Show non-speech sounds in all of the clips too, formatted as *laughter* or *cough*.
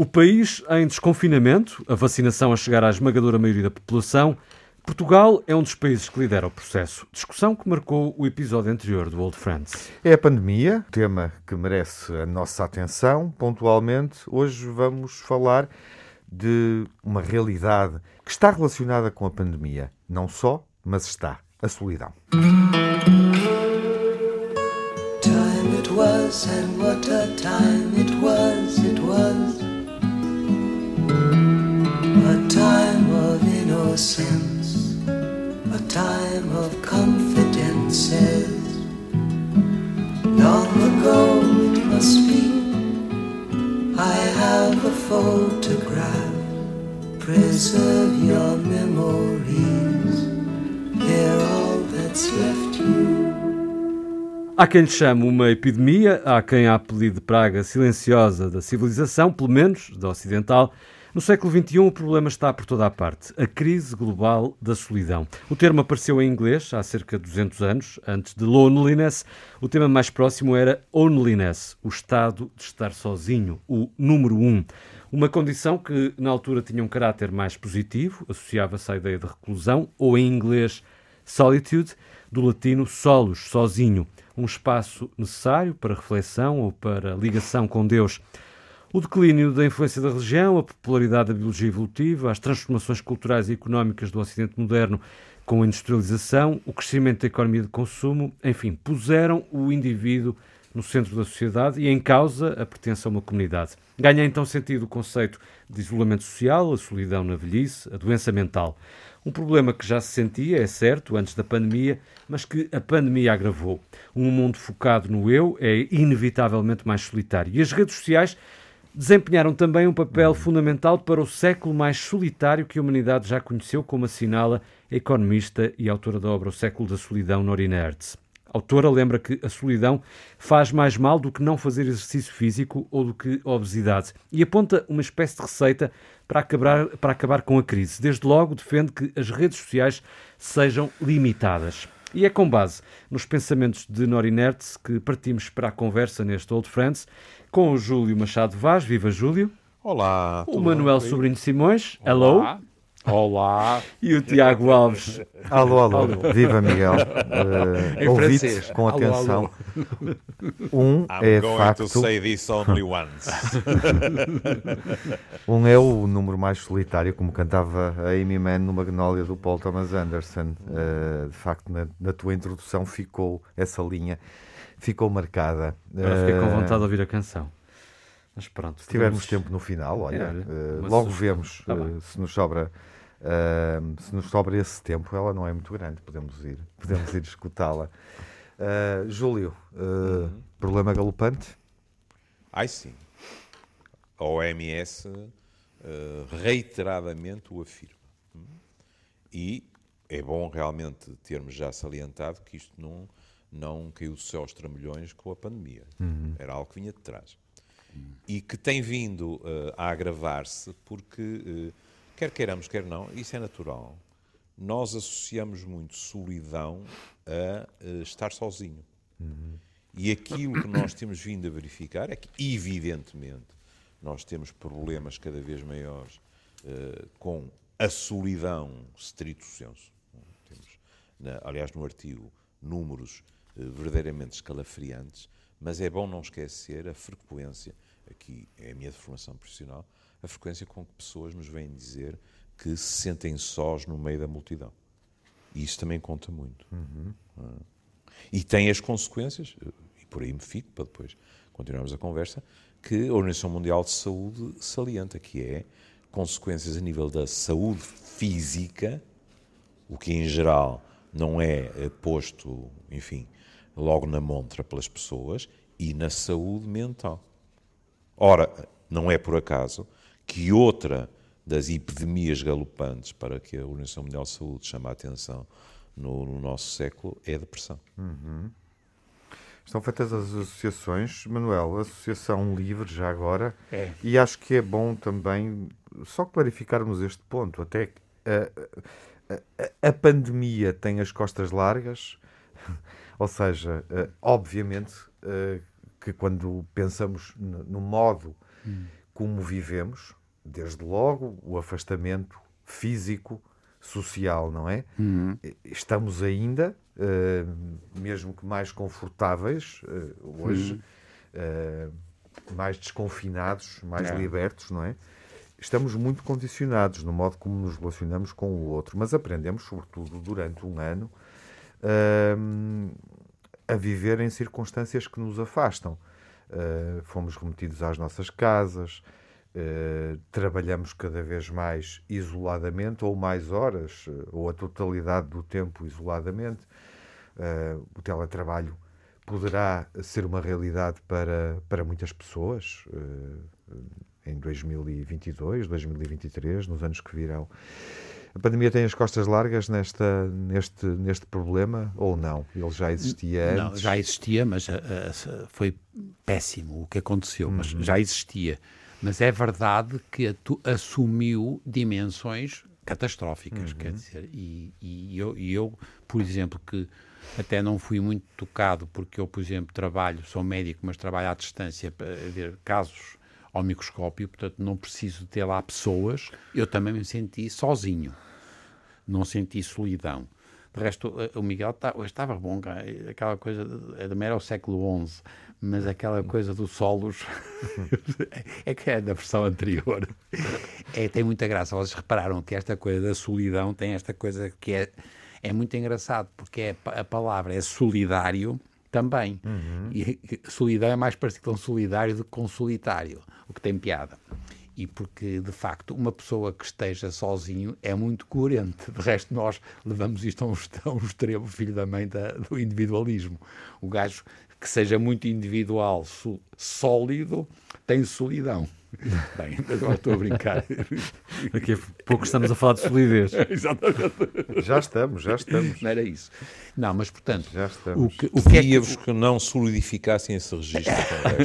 O país em desconfinamento, a vacinação a chegar à esmagadora maioria da população. Portugal é um dos países que lidera o processo. Discussão que marcou o episódio anterior do Old Friends. É a pandemia, tema que merece a nossa atenção. Pontualmente, hoje vamos falar de uma realidade que está relacionada com a pandemia. Não só, mas está. A solidão. Time it was and what a time it was, it was innocence A time of confidences. Long ago it must be I have a photograph. Preserve your memories. They're all that's left you. Há quem lhe chame uma epidemia, há quem a apelido de praga silenciosa da civilização, pelo menos da ocidental. No século XXI, o problema está por toda a parte. A crise global da solidão. O termo apareceu em inglês há cerca de 200 anos. Antes de loneliness, o tema mais próximo era onliness, o estado de estar sozinho, o número um. Uma condição que, na altura, tinha um caráter mais positivo, associava-se à ideia de reclusão, ou em inglês, solitude, do latino solus, sozinho um espaço necessário para reflexão ou para ligação com Deus. O declínio da influência da religião, a popularidade da biologia evolutiva, as transformações culturais e económicas do Ocidente moderno com a industrialização, o crescimento da economia de consumo, enfim, puseram o indivíduo no centro da sociedade e em causa a pertença a uma comunidade. Ganha então sentido o conceito de isolamento social, a solidão na velhice, a doença mental. Um problema que já se sentia, é certo, antes da pandemia, mas que a pandemia agravou. Um mundo focado no eu é inevitavelmente mais solitário. E as redes sociais desempenharam também um papel fundamental para o século mais solitário que a humanidade já conheceu, como assinala a economista e autora da obra O Século da Solidão, Norina Hertz. A autora lembra que a solidão faz mais mal do que não fazer exercício físico ou do que obesidade e aponta uma espécie de receita para acabar, para acabar com a crise. Desde logo defende que as redes sociais sejam limitadas. E é com base nos pensamentos de Norinertz que partimos para a conversa neste Old Friends com o Júlio Machado Vaz. Viva Júlio! Olá! O Manuel bem? Sobrinho Simões. Hello! Olá. E o Tiago Alves. Alô, alô. alô. Viva Miguel. *laughs* Uh, Ouvite com atenção. Alô, alô. Um I'm é going facto. To say this only once. *laughs* um é o número mais solitário, como cantava a Amy Mann no Magnolia do Paul Thomas Anderson. Uh, de facto, na, na, tua introdução ficou essa linha, ficou marcada. Agora fiquei com vontade de ouvir a canção. Mas pronto. Se tivermos tempo no final, olha, é, uh, logo vemos tá uh, se nos sobra Uh, se nos sobra esse tempo, ela não é muito grande, podemos ir, podemos ir escutá-la. Uh, *laughs* Júlio, uh, uhum. problema galopante? Ai sim. A OMS reiteradamente o afirma. E é bom realmente termos já salientado que isto não, não caiu do céu aos trambolhões com a pandemia. Uhum. Era algo que vinha de trás. E que tem vindo a agravar-se porque Quer queiramos, quer não, isso é natural. Nós associamos muito solidão a, a estar sozinho. Uhum. E aquilo que nós temos vindo a verificar é que, evidentemente, nós temos problemas cada vez maiores uh, com a solidão strito senso. Temos, na, aliás, no artigo, números uh, verdadeiramente escalafriantes, mas é bom não esquecer a frequência, aqui é a minha formação profissional, a frequência com que pessoas nos vêm dizer que se sentem sós no meio da multidão. E isso também conta muito. Uhum. E tem as consequências, e por aí me fico para depois continuarmos a conversa, que a Organização Mundial de Saúde salienta, que é consequências a nível da saúde física, o que em geral não é posto, enfim, logo na montra pelas pessoas, e na saúde mental. Ora, não é por acaso que outra das epidemias galopantes para que a Organização Mundial de Saúde chama a atenção no, no nosso século é a depressão. Uhum. Estão feitas as associações, Manuel, a Associação Livre já agora, é. e acho que é bom também só clarificarmos este ponto, até a, a, a pandemia tem as costas largas, ou seja, obviamente que quando pensamos no modo como vivemos, desde logo o afastamento físico, social, não é? Uhum. Estamos ainda, uh, mesmo que mais confortáveis hoje, uhum. uh, mais desconfinados, mais é. libertos, não é? Estamos muito condicionados no modo como nos relacionamos com o outro, mas aprendemos, sobretudo durante um ano, a viver em circunstâncias que nos afastam. fomos remetidos às nossas casas, Uh, trabalhamos cada vez mais isoladamente, ou mais horas, uh, ou a totalidade do tempo isoladamente. Uh, o teletrabalho poderá ser uma realidade para, para muitas pessoas em 2022, 2023, nos anos que virão. A pandemia tem as costas largas nesta, neste, neste problema ou não? Ele já existia não, antes? já existia, mas foi péssimo o que aconteceu, uhum. mas já existia mas é verdade que assumiu dimensões catastróficas, uhum. quer dizer, e, e, eu, e, eu, por exemplo, que até não fui muito tocado, porque eu, por exemplo, trabalho, sou médico, mas trabalho à distância para ver casos ao microscópio, portanto não preciso ter lá pessoas, eu também me senti sozinho, não senti solidão. De resto, o Miguel tá, estava bom, aquela coisa, também era o século XI, mas aquela coisa dos solos *laughs* é que é da versão anterior. É, tem muita graça. Vocês repararam que esta coisa da solidão tem esta coisa que é, é muito engraçado, porque é, a palavra é solidário também. Uhum. E solidão é mais parecido com solidário do que com solitário, o que tem piada e porque, de facto, uma pessoa que esteja sozinho é muito coerente. De resto, nós levamos isto a um, a um extremo, filho da mãe da, do individualismo. O gajo que seja muito individual, sólido, tem solidão. *laughs* Bem, agora estou a brincar. Daqui a pouco estamos a falar de solidez. *laughs* Exatamente. Já estamos, já estamos. Não era isso. Não, mas portanto, já estamos. o que, o que é que... que não solidificassem esse registro.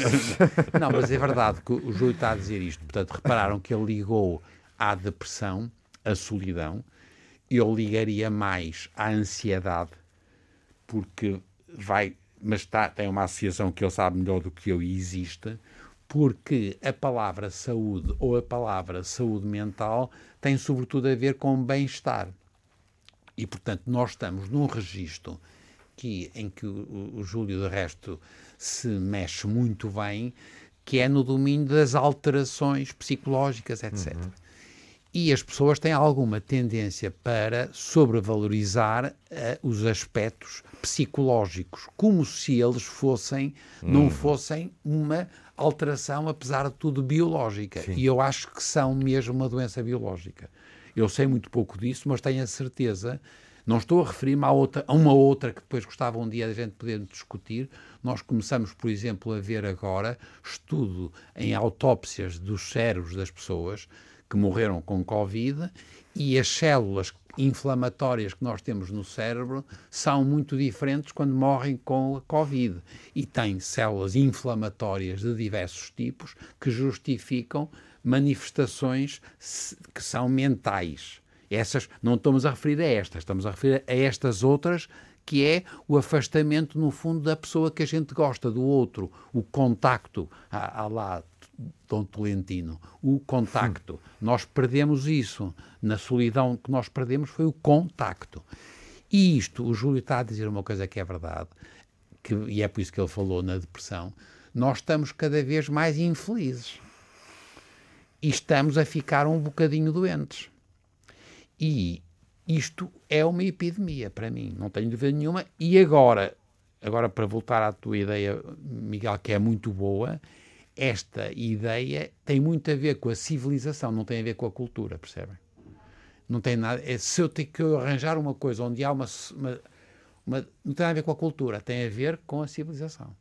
*laughs* não, mas é verdade que o Júlio está a dizer isto. Portanto, repararam que ele ligou à depressão, à solidão. Eu ligaria mais à ansiedade, porque vai mas está, tem uma associação que ele sabe melhor do que eu e existe, porque a palavra saúde ou a palavra saúde mental tem sobretudo a ver com bem-estar. E, portanto, nós estamos num registro que, em que o, o Júlio, de resto, se mexe muito bem, que é no domínio das alterações psicológicas, etc. Uhum. E as pessoas têm alguma tendência para sobrevalorizar uh, os aspectos psicológicos, como se eles fossem, hum. não fossem uma alteração, apesar de tudo, biológica. Sim. E eu acho que são mesmo uma doença biológica. Eu sei muito pouco disso, mas tenho a certeza. Não estou a referir-me a, outra, a uma outra que depois gostava um dia a gente poder discutir. Nós começamos, por exemplo, a ver agora estudo em autópsias dos cérebros das pessoas que morreram com Covid e as células inflamatórias que nós temos no cérebro são muito diferentes quando morrem com a Covid. E tem células inflamatórias de diversos tipos que justificam manifestações que são mentais. Essas não estamos a referir a estas, estamos a referir a estas outras que é o afastamento, no fundo, da pessoa que a gente gosta, do outro, o contacto. Há lá Dom Tolentino, o contacto. Nós perdemos isso. Na solidão que nós perdemos foi o contacto. E isto, o Júlio está a dizer uma coisa que é verdade, que, e é por isso que ele falou na depressão, nós estamos cada vez mais infelizes. E estamos a ficar um bocadinho doentes. E isto é uma epidemia para mim, não tenho dúvida nenhuma. E agora, agora para voltar à tua ideia, Miguel, que é muito boa, esta ideia tem muito a ver com a civilização, não tem a ver com a cultura, percebem? Não tem nada. É, se eu tenho que arranjar uma coisa onde há uma, uma, uma, Não tem a ver com a cultura, tem a ver com a civilização.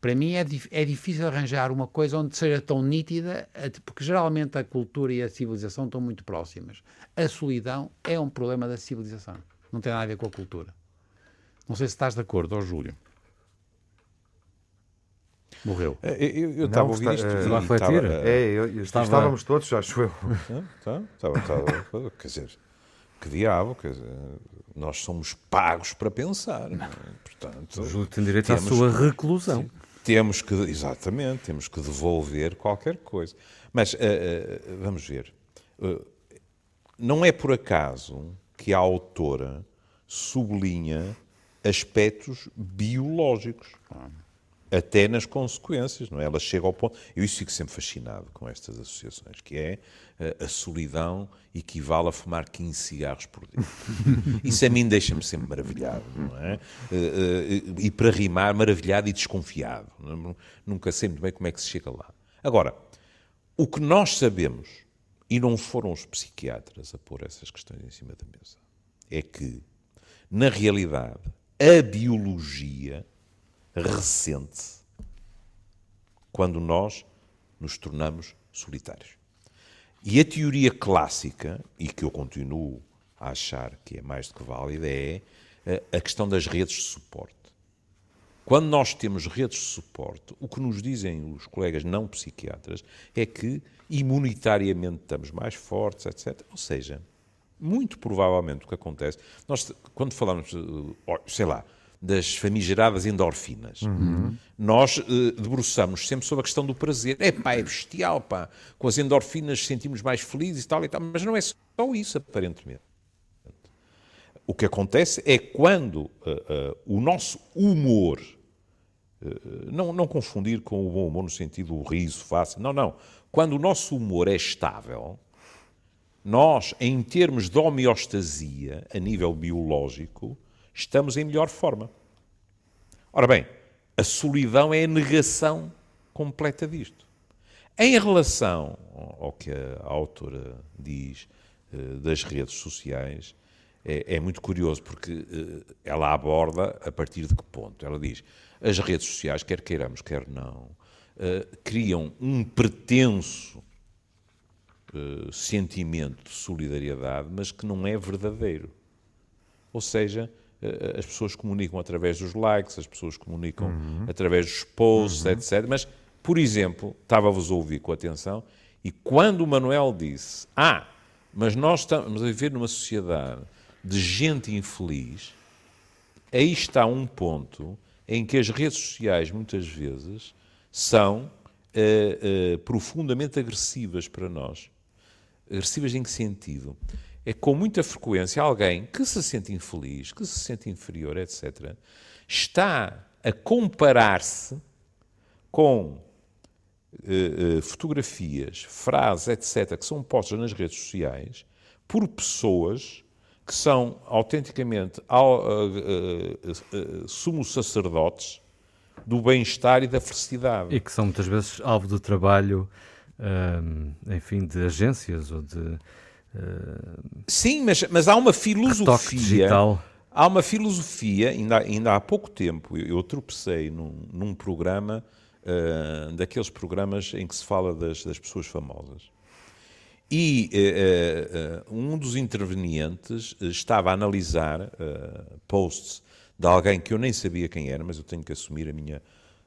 Para mim é, é difícil arranjar uma coisa onde seja tão nítida, porque geralmente a cultura e a civilização estão muito próximas. A solidão é um problema da civilização, não tem nada a ver com a cultura. Não sei se estás de acordo, ó Júlio. Morreu. É, eu estava a ouvir isto. Uh, lá foi tira. É, eu, eu, estava... estávamos todos, acho eu. Tá, estava, estava, quer dizer, que diabo, quer dizer, nós somos pagos para pensar. Não é? Portanto, o Júlio tem direito à sua reclusão. temos que, exatamente, temos que devolver qualquer coisa. Mas uh, uh, vamos ver. Uh, não é por acaso que a autora sublinha aspectos biológicos. Até nas consequências, não é? Ela chega ao ponto. Eu isso fico sempre fascinado com estas associações, que é a solidão equivale a fumar 15 cigarros por dia. *laughs* Isso a mim deixa-me sempre maravilhado, não é? E para rimar, maravilhado e desconfiado. Nunca sei muito bem como é que se chega lá. Agora, o que nós sabemos, e não foram os psiquiatras a pôr essas questões em cima da mesa, é que, na realidade, a biologia ressente quando nós nos tornamos solitários. E a teoria clássica, e que eu continuo a achar que é mais do que válida, é eh, a questão das redes de suporte. Quando nós temos redes de suporte, o que nos dizem os colegas não psiquiatras é que imunitariamente estamos mais fortes, etc. Ou seja, muito provavelmente o que acontece, nós quando falamos, eh, sei lá, das famigeradas endorfinas. Uhum. Nós uh, debruçamos sempre sobre a questão do prazer. É pá, é bestial, pá. Com as endorfinas sentimos mais felizes e tal e tal. Mas não é só isso, aparentemente. O que acontece é quando uh, uh, o nosso humor, não, não confundir com o bom humor no sentido do riso fácil, não, não. Quando o nosso humor é estável, nós, em termos de homeostasia, a nível biológico, estamos em melhor forma. Ora bem, a solidão é a negação completa disto. Em relação ao que a autora diz eh, das redes sociais, é, é muito curioso porque eh, ela aborda a partir de que ponto? Ela diz: as redes sociais, quer queiramos, quer não, eh, criam um pretenso sentimento de solidariedade, mas que não é verdadeiro. Ou seja, as pessoas comunicam através dos likes, as pessoas comunicam uhum. através dos posts, uhum. etc. Mas, por exemplo, estava-vos a ouvir com atenção, e quando o Manuel disse: Ah, mas nós estamos a viver numa sociedade de gente infeliz, aí está um ponto em que as redes sociais, muitas vezes, são uh, uh, profundamente agressivas para nós. Agressivas em que sentido? É com muita frequência alguém que se sente infeliz, que se sente inferior, etc., está a comparar-se com uh, uh, fotografias, frases, etc., que são postas nas redes sociais por pessoas que são autenticamente uh, sumos sacerdotes do bem-estar e da felicidade. E que são muitas vezes alvo do trabalho, enfim, de agências ou de Sim, mas, mas há uma filosofia. Há uma filosofia, ainda, ainda há pouco tempo, eu, eu tropecei num, num programa, uh, daqueles programas em que se fala das, das pessoas famosas. E uh, uh, um dos intervenientes estava a analisar posts de alguém que eu nem sabia quem era, mas eu tenho que assumir a minha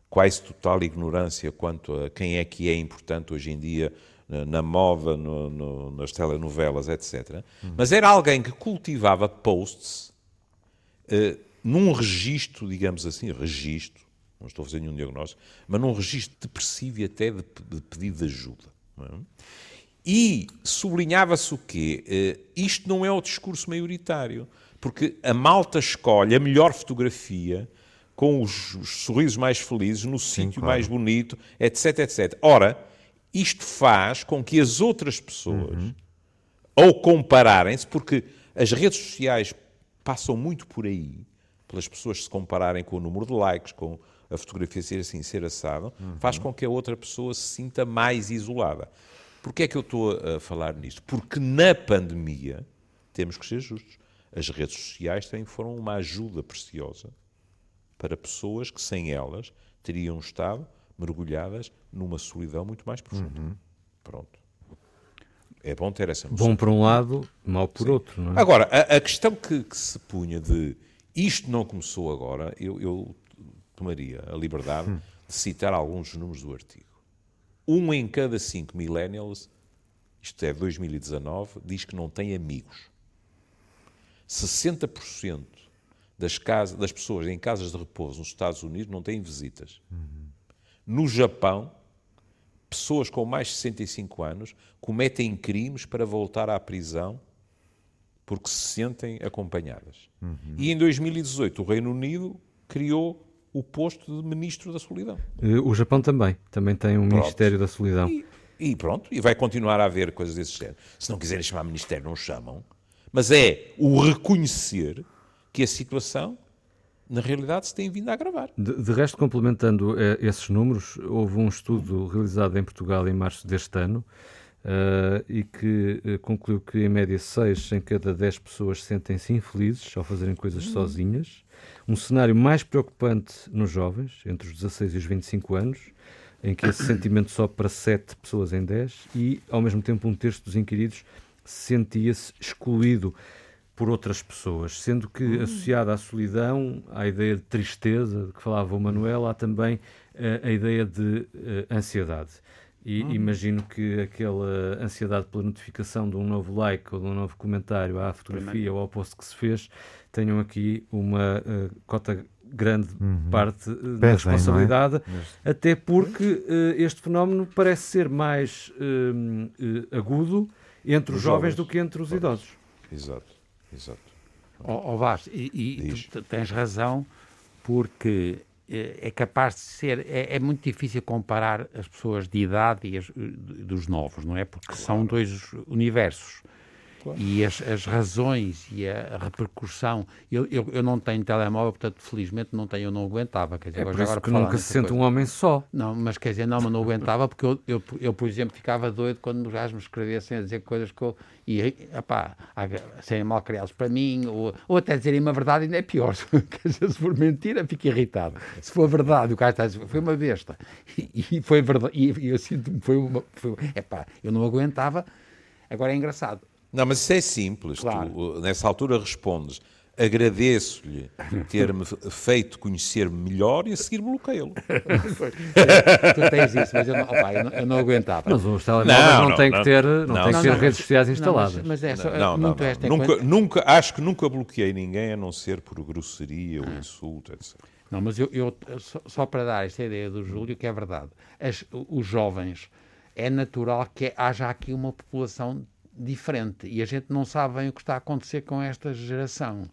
quase total ignorância quanto a quem é que é importante hoje em dia na moda, no, no, nas telenovelas, etc. Uhum. Mas era alguém que cultivava posts uh, num registro, digamos assim, registro, não estou a fazer nenhum diagnóstico, mas num registro depressivo e até de, de pedido de ajuda. É? E sublinhava-se o quê? Uh, isto não é o discurso maioritário, porque a malta escolhe a melhor fotografia com os, os sorrisos mais felizes, no sítio claro. mais bonito, etc, etc. Ora, isto faz com que as outras pessoas, uhum. ao compararem-se, porque as redes sociais passam muito por aí, pelas pessoas se compararem com o número de likes, com a fotografia ser assim, ser assado, uhum. faz com que a outra pessoa se sinta mais isolada. Porquê é que eu estou a falar nisto? Porque na pandemia, temos que ser justos, as redes sociais também foram uma ajuda preciosa para pessoas que sem elas teriam estado mergulhadas numa solidão muito mais profunda. Uhum. Pronto. É bom ter essa noção. Bom por um lado, mau por Sim. outro. Não é? Agora, a, a questão que, que, se punha de isto não começou agora, eu, eu tomaria a liberdade hum. de citar alguns números do artigo. Um em cada cinco millennials, isto é 2019, diz que não tem amigos. 60% das, casas, das pessoas em casas de repouso nos Estados Unidos não têm visitas. Uhum. No Japão, pessoas com mais de 65 anos cometem crimes para voltar à prisão porque se sentem acompanhadas. Uhum. E em 2018 o Reino Unido criou o posto de Ministro da Solidão. Eh, o Japão também, também tem um pronto. Ministério da Solidão. E, e, pronto, e vai continuar a haver coisas desse género. Se não quiserem chamar Ministério, não chamam. Mas é o reconhecer que a situação, na realidade, se tem vindo a agravar. De, de resto, complementando eh, esses números, houve um estudo realizado em Portugal em março deste ano uh, e que uh, concluiu que, em média, 6 em cada 10 pessoas sentem-se infelizes ao fazerem coisas uhum. sozinhas. Um cenário mais preocupante nos jovens, entre os 16 e os 25 anos, em que esse sentimento sobe para 7 pessoas em 10 e, ao mesmo tempo, um terço dos inquiridos sentia-se excluído por outras pessoas, sendo que hum. associada à solidão, à ideia de tristeza de que falava o Manuel, há também uh, a ideia de uh, ansiedade. E hum. imagino que aquela ansiedade pela notificação de um novo like ou de um novo comentário à fotografia Primeiro. ou ao post que se fez tenham aqui uma uh, cota grande uhum. parte uh, da responsabilidade, é? até porque uh, este fenómeno parece ser mais agudo entre os, os jovens, jovens, do que entre os idosos. Exato, exato. Ó oh e, e tu tens razão, porque eh, é capaz de ser, é, é, muito difícil comparar as pessoas de idade e as, dos novos, não é? Porque claro. são dois universos. Claro. E as, as, razões e a, repercussão. Eu, eu, eu, não tenho telemóvel, portanto, felizmente não tenho, eu não aguentava. Quer dizer, é por agora, que nunca se sente coisa. um homem só. Não, mas quer dizer, não, mas não aguentava porque eu, eu, eu, por exemplo, ficava doido quando os gajos me escrevessem a dizer coisas que eu. E, epá, serem mal criados para mim, ou, ou até dizerem uma verdade, ainda é pior. *laughs* quer dizer, se for mentira, fico irritado. Se for verdade, o cara está a dizer, foi uma besta. E, e foi verdade. E, eu sinto-me, foi uma. Foi, epá, eu não aguentava. Agora é engraçado não, mas isso é simples. Claro. Tu, nessa altura respondes agradeço-lhe ter-me feito conhecer-me melhor e a seguir bloqueio-lo. *laughs* tu tens isso, mas eu não, opa, eu não, eu não aguentava. Mas os telemóveis não, não, têm que ter, não, não, tem que ter redes sociais instaladas. mas, mas é só, não, não, não. Nunca, nunca, acho que nunca bloqueei ninguém a não ser por grosseria ou ah. insulto, etc. Não, mas eu, eu só, só, para dar esta ideia do Júlio, que é verdade, as, os jovens, é natural que haja aqui uma população diferente e a gente não sabe bem o que está a acontecer com esta geração.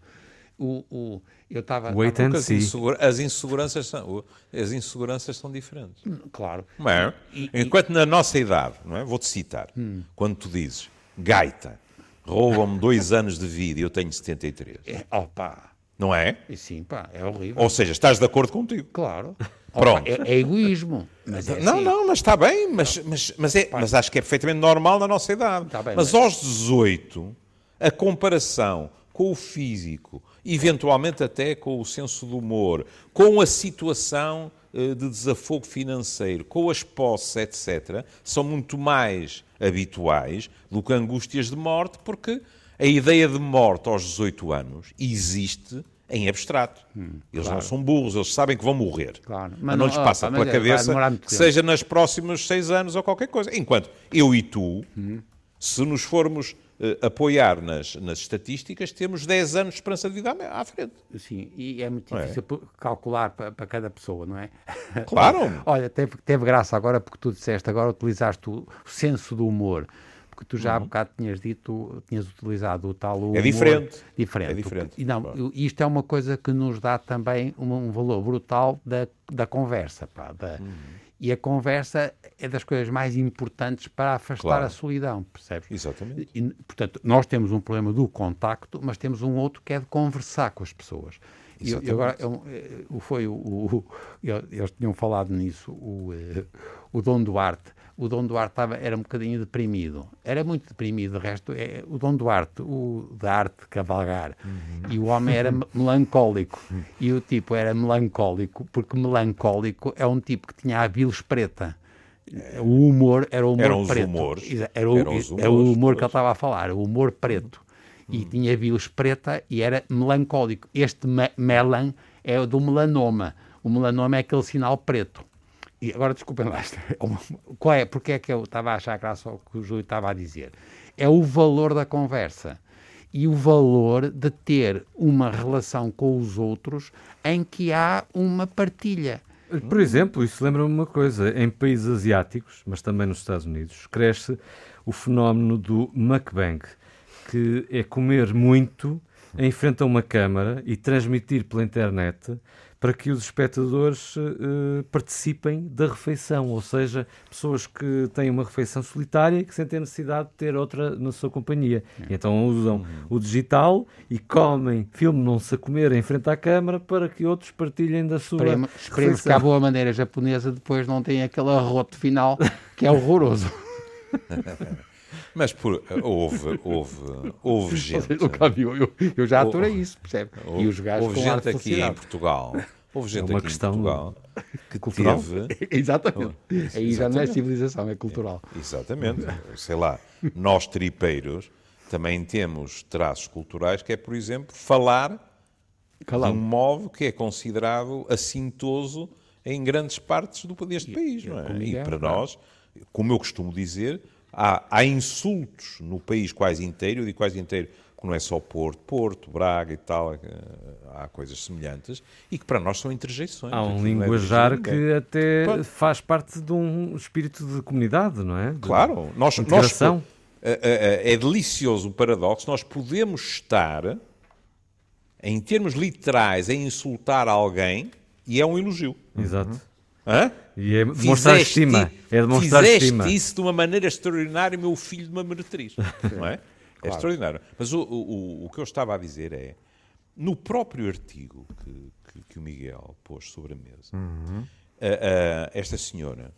O, o, eu estava. Wait and see. As inseguranças são, as inseguranças são diferentes. Hum, claro. É? E, Enquanto e... na nossa idade, não é? Vou-te citar, hum. quando tu dizes gaita, roubam-me dois anos de vida e eu tenho 73. É, opa! Não é? E sim, pá, é horrível. Ou seja, estás de acordo contigo. Claro. Pronto. É, é, egoísmo. Mas é não, assim. não, mas está bem, mas, mas, mas, é, mas acho que é perfeitamente normal na nossa idade. Tá bem, mas, mas aos 18, a comparação com o físico, eventualmente até com o senso do humor, com a situação eh, de desafogo financeiro, com as posses, etc., são muito mais habituais do que angústias de morte, porque a ideia de morte aos 18 anos existe em abstrato. Hum, eles claro. não são burros, eles sabem que vão morrer. Claro. Mas, não, não lhes passa pela é, cabeça que seja nos próximos seis anos ou qualquer coisa. Enquanto eu e tu, hum. se nos formos uh, apoiar nas, nas estatísticas, temos 10 anos de esperança de vida à, à frente. Sim, e é muito é? difícil é? calcular para, para, cada pessoa, não é? Claro! *laughs* Olha, teve, teve graça agora porque tu disseste, agora utilizaste o senso do humor porque tu já uhum. há bocado tinhas dito, tinhas utilizado o tal humor é diferente. diferente. É diferente. E não, claro. isto é uma coisa que nos dá também um, um valor brutal da, da conversa. Pá, da, uhum. E a conversa é das coisas mais importantes para afastar claro. a solidão, percebes? Exatamente. E, portanto, nós temos um problema do contacto, mas temos um outro que é de conversar com as pessoas. E, e agora, eu, eu, foi o, o, *laughs* eles tinham falado nisso, o, eh, o Dom Duarte o Dom Duarte estava, era um bocadinho deprimido. Era muito deprimido. De resto, é, o Dom Duarte, o da arte de cavalgar, uhum. e o homem era melancólico. E o tipo era melancólico, porque melancólico é um tipo que tinha a bilis preta. O humor era o humor eram preto. Humores. Era o, eram os humores, era o humor que ele estava a falar, o humor preto. E uhum. tinha bilis preta e era melancólico. Este me melan é do melanoma. O melanoma é aquele sinal preto. E agora, desculpem lá, qual é, porque é que eu estava a achar graça ao que o Júlio estava a dizer? É o valor da conversa e o valor de ter uma relação com os outros em que há uma partilha. Por exemplo, isso lembra-me uma coisa: em países asiáticos, mas também nos Estados Unidos, cresce o fenómeno do mukbang, que é comer muito em frente a uma câmara e transmitir pela internet para que os espectadores uh, participem da refeição, ou seja, pessoas que têm uma refeição solitária e que sentem a necessidade de ter outra na sua companhia. É. Então usam uhum. o digital e comem, filmam-se a comer em frente à câmara para que outros partilhem da sua Esperemos, esperemos que a boa maneira japonesa depois não tenha aquele arroto final que é horroroso. *laughs* Mas por, houve, houve, houve *laughs* gente. Eu, eu, eu já aturei isso, percebe? Houve, e os gajos houve gente aqui em Portugal. Houve gente é uma questão em Portugal que cultural. teve. *laughs* Exatamente. Aí exatamente. já não é civilização, é cultural. É, exatamente. Sei lá, nós tripeiros também temos traços culturais que é, por exemplo, falar Calão. de um modo que é considerado assintoso em grandes partes do, deste e, país. Não é? E para nós, como eu costumo dizer, há, há insultos no país quase inteiro, eu digo quase inteiro, porque não é só Porto, Porto, Braga e tal, eh, há coisas semelhantes, e que para nós são interjeições. Há um é linguajar é que até Pode. faz parte de um espírito de comunidade, não é? De claro, nós, nós é, é, é delicioso o paradoxo, nós podemos estar, em termos literais, a insultar alguém e é um elogio. Exato. Hã? E é demonstrar fizeste, estima. É demonstrar fizeste estima. isso de uma maneira extraordinária, meu filho de uma meretriz. *laughs* Não é? É claro. Extraordinário. Mas o, o, o que eu estava a dizer é, no próprio artigo que, que, que o Miguel pôs sobre a mesa, uhum. a, a, esta senhora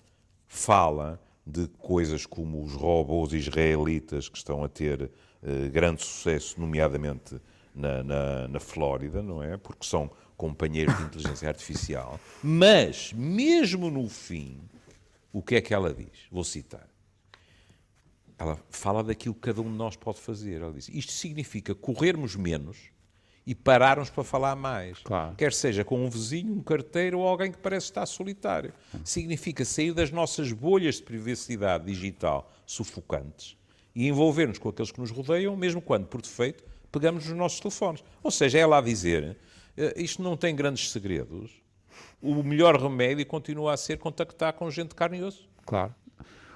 fala de coisas como os robôs israelitas que estão a ter uh, grande sucesso, nomeadamente na, na, na Flórida, não é? Porque são companheiros de inteligência artificial, *laughs* mas, mesmo no fim, o que é que ela diz? Vou citar. Ela fala daquilo que cada um de nós pode fazer. Ela diz: Isto significa corrermos menos e pararmos para falar mais. Claro. Quer seja com um vizinho, um carteiro ou alguém que parece estar solitário. Significa sair das nossas bolhas de privacidade digital sufocantes e envolver-nos com aqueles que nos rodeiam, mesmo quando, por defeito, pegamos nos nossos telefones. Ou seja, é ela a dizer isto não tem grandes segredos. O melhor remédio continua a ser contactar com gente de carne e osso. Claro.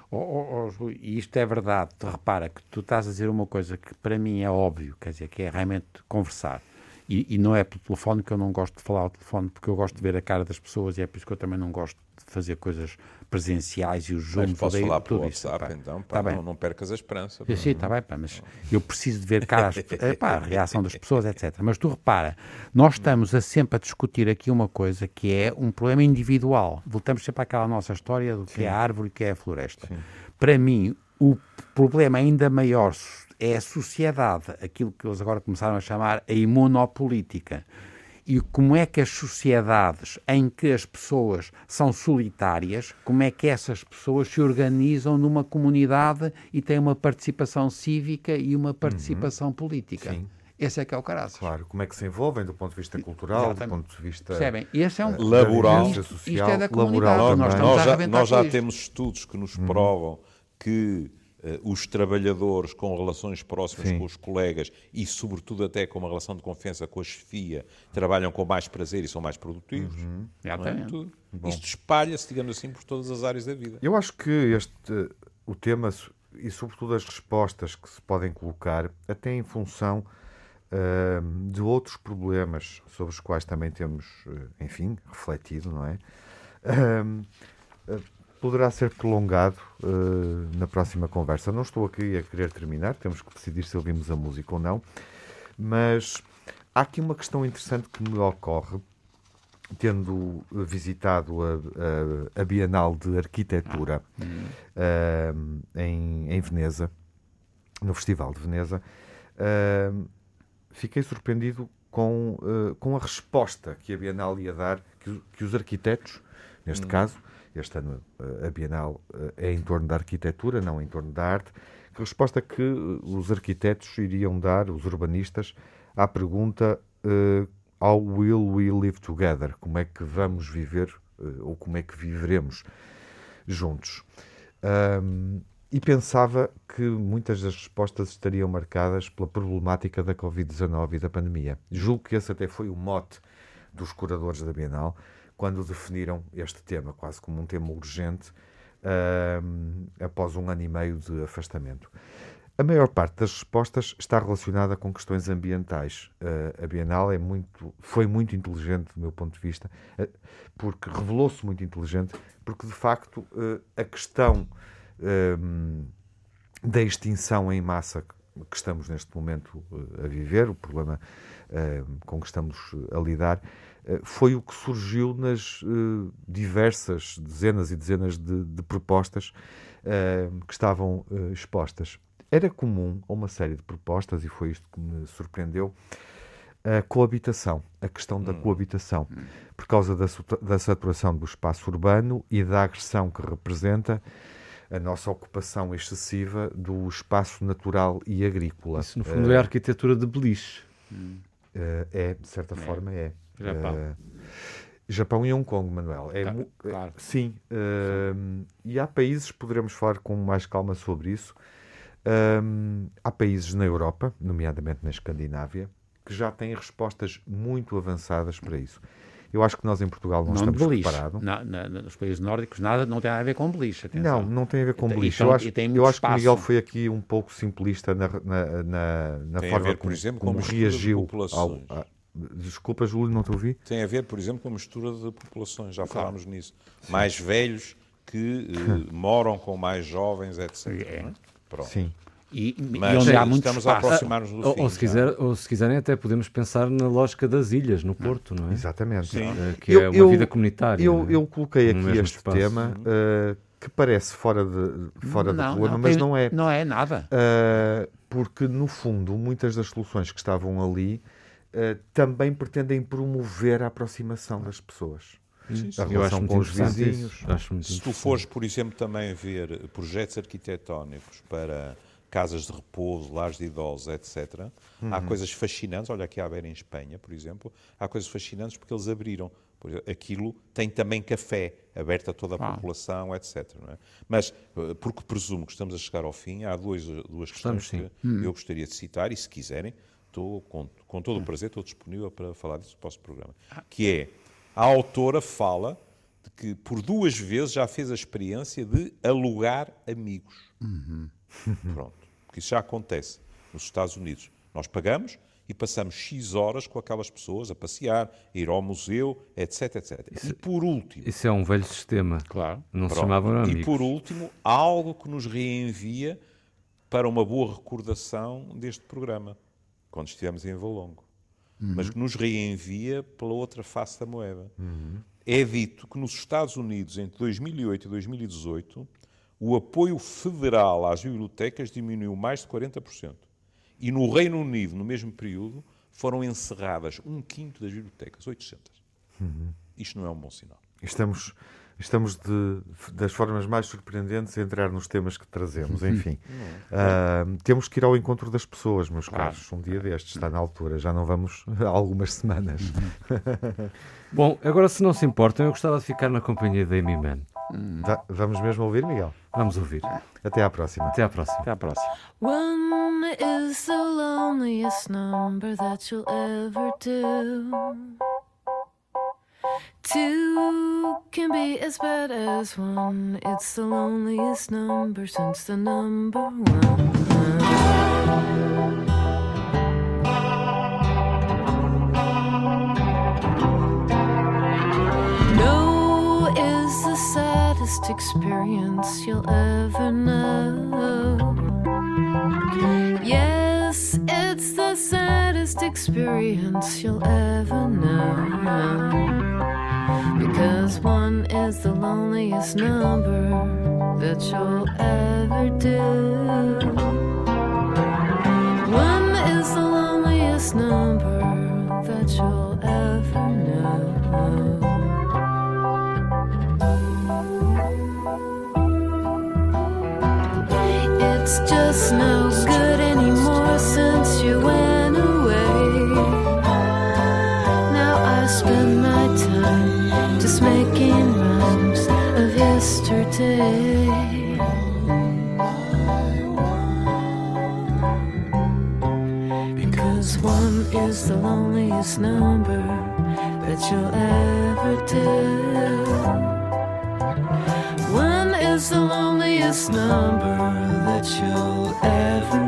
Oh, oh, oh, e isto é verdade. Repara que tu estás a dizer uma coisa que para mim é óbvio, quer dizer, que é realmente conversar. E, e, não é pelo telefone que eu não gosto de falar ao telefone, porque eu gosto de ver a cara das pessoas e é por isso que eu também não gosto de fazer coisas presenciais e os Zooms. Mas posso falar pelo WhatsApp, isso, então, pá, tá não, não, percas a esperança. Pá. Sim, está bem, pá, mas eu preciso de ver caras, *laughs* pá, a reação das pessoas, etc. Mas tu repara, nós estamos a sempre a discutir aqui uma coisa que é um problema individual. Voltamos sempre àquela nossa história do que Sim. é a árvore e que é a floresta. Sim. Para mim, o problema ainda maior é a sociedade, aquilo que eles agora começaram a chamar a imunopolítica. E como é que as sociedades em que as pessoas são solitárias, como é que essas pessoas se organizam numa comunidade e têm uma participação cívica e uma participação uhum. política? Sim. Esse é que é o caráter. Claro, como é que se envolvem do ponto de vista cultural, Exatamente. do ponto de vista Percebem? Esse é um... laboral, isto, isto é da laboral. Nós, nós já, nós já temos estudos que nos uhum. provam que os trabalhadores com relações próximas Sim. com os colegas e, sobretudo, até com uma relação de confiança com a chefia, trabalham com mais prazer e são mais produtivos. Uhum. É? Isto espalha-se, digamos assim, por todas as áreas da vida. Eu acho que este, o tema e, sobretudo, as respostas que se podem colocar, até em função uh, de outros problemas sobre os quais também temos, uh, enfim, refletido, não é? Uh, poderá ser prolongado uh, na próxima conversa. Não estou aqui a querer terminar, temos que decidir se ouvimos a música ou não, mas há aqui uma questão interessante que me ocorre, tendo visitado a, a, a Bienal de Arquitetura uh, em, em, Veneza, no Festival de Veneza, uh, fiquei surpreendido com, com a resposta que a Bienal ia dar, que, que os arquitetos, neste hum. caso, este ano eh, a Bienal eh, é em torno da arquitetura, não em torno da arte. Que resposta que eh, os arquitetos iriam dar, os urbanistas, à pergunta uh, How will we live together? Como é que vamos viver uh, ou como é que viveremos juntos? Um, e pensava que muitas das respostas estariam marcadas pela problemática da Covid-19 e da pandemia. Julgo que esse até foi o mote dos curadores da Bienal, quando definiram este tema, quase como um tema urgente, uh, após um ano e meio de afastamento. A maior parte das respostas está relacionada com questões ambientais. Uh, a Bienal é muito, foi muito inteligente, do meu ponto de vista, uh, porque revelou-se muito inteligente, porque de facto uh, a questão da extinção em massa que estamos neste momento a viver, o problema com que estamos a lidar, foi o que surgiu nas diversas dezenas e dezenas de, de propostas que estavam expostas era comum a uma série de propostas, e foi isto que me surpreendeu, a coabitação, a questão da hum. coabitação, hum. por causa da, da saturação do espaço urbano e da agressão que representa a nossa ocupação excessiva do espaço natural e agrícola. Isso, no fundo, uh, é a arquitetura de beliche. Uh, é, de certa é. forma, é. Japão. Uh, Japão e Hong Kong, Manuel. É, claro, claro. Sim. sim. E há países, poderemos falar com mais calma sobre isso, um, há países na Europa, nomeadamente na Escandinávia, que já têm respostas muito avançadas para isso. Eu acho que nós em Portugal não, não estamos preparados. Na, na, nos países nórdicos nada não tem a ver com beliche. Atenção. Não, não tem a ver com beliche. Eu acho, eu acho que o Miguel foi aqui um pouco simplista na, na, na, na forma ver, como, exemplo, como reagiu ao, a, Desculpa, Júlio, não te ouvi. Tem a ver, por exemplo, com a mistura de populações, já claro. falámos nisso. Sim. Mais velhos que uh, *laughs* moram com mais jovens, etc. É. Pronto. Sim. E, Mas, e onde há muito estamos espaço. a aproximar-nos do ou, fim. Ou se, quiser, ou se quiserem, até podemos pensar na lógica das ilhas, no Porto, não é? Exatamente. Sim. Uh, que eu, é uma eu, vida comunitária. Eu, é? eu coloquei aqui este espaço. tema uh, que parece fora, de, fora não, do problema, mas tem, não é. Não é nada. Uh, porque, no fundo, muitas das soluções que estavam ali também pretendem promover a aproximação das pessoas. Sim, sim. A relação com os vizinhos. Se tu fores, por exemplo, também ver projetos arquitetónicos para casas de repouso, lares de idosos, etc. Uhum. Há coisas fascinantes, olha aqui à beira em Espanha, por exemplo, há coisas fascinantes porque eles abriram. Aquilo tem também café, aberto a toda a ah. população, etc. É? Mas, eh, porque presumo que estamos a chegar ao fim, há duas, duas questões estamos, que uhum. eu gostaria de citar, e se quiserem, estou com, com todo o prazer, estou disponível para falar disso no próximo programa. Ah. Que é, a autora fala de que por duas vezes já fez a experiência de alugar amigos. Uhum. *laughs* Pronto. Porque isso já acontece nos Estados Unidos. Nós pagamos e passamos X horas com aquelas pessoas a passear, a ir ao museu, etc, etc. Isso, e por último... Isso é um velho sistema. Claro. Não Pronto. se chamavam amigos. E por último, algo que nos reenvia para uma boa recordação deste programa, quando estivemos em Valongo. Uhum. Mas que nos reenvia pela outra face da moeda. Uhum. É dito que nos Estados Unidos, entre 2008 e 2018, o apoio federal às bibliotecas diminuiu mais de 40%. E no Reino Unido, no mesmo período, foram encerradas um quinto das bibliotecas, 800. Uhum. Isto não é um bom sinal. Estamos, estamos de, das formas mais surpreendentes a entrar nos temas que trazemos. *laughs* Enfim, uh, temos que ir ao encontro das pessoas, meus caros. Um dia destes, está na altura. Já não vamos *laughs* há algumas semanas. Uhum. *laughs* Bom, agora, se não se importam, eu gostava de ficar na companhia da Amy Man. Hum. vamos mesmo ouvir, Miguel? Vamos ouvir. Até à próxima. Até à próxima. Até à próxima. One is the loneliest number that you'll ever do. Two can be as bad as one. It's the loneliest number since the number one. No is the saddest experience you'll ever know. Yes, it's the saddest experience you'll ever know. Because one is the loneliest number that you'll ever do. One is the loneliest number that you'll ever know. It's just no yesterday. Because one is the loneliest number that you'll ever tell? One is the loneliest number that you'll ever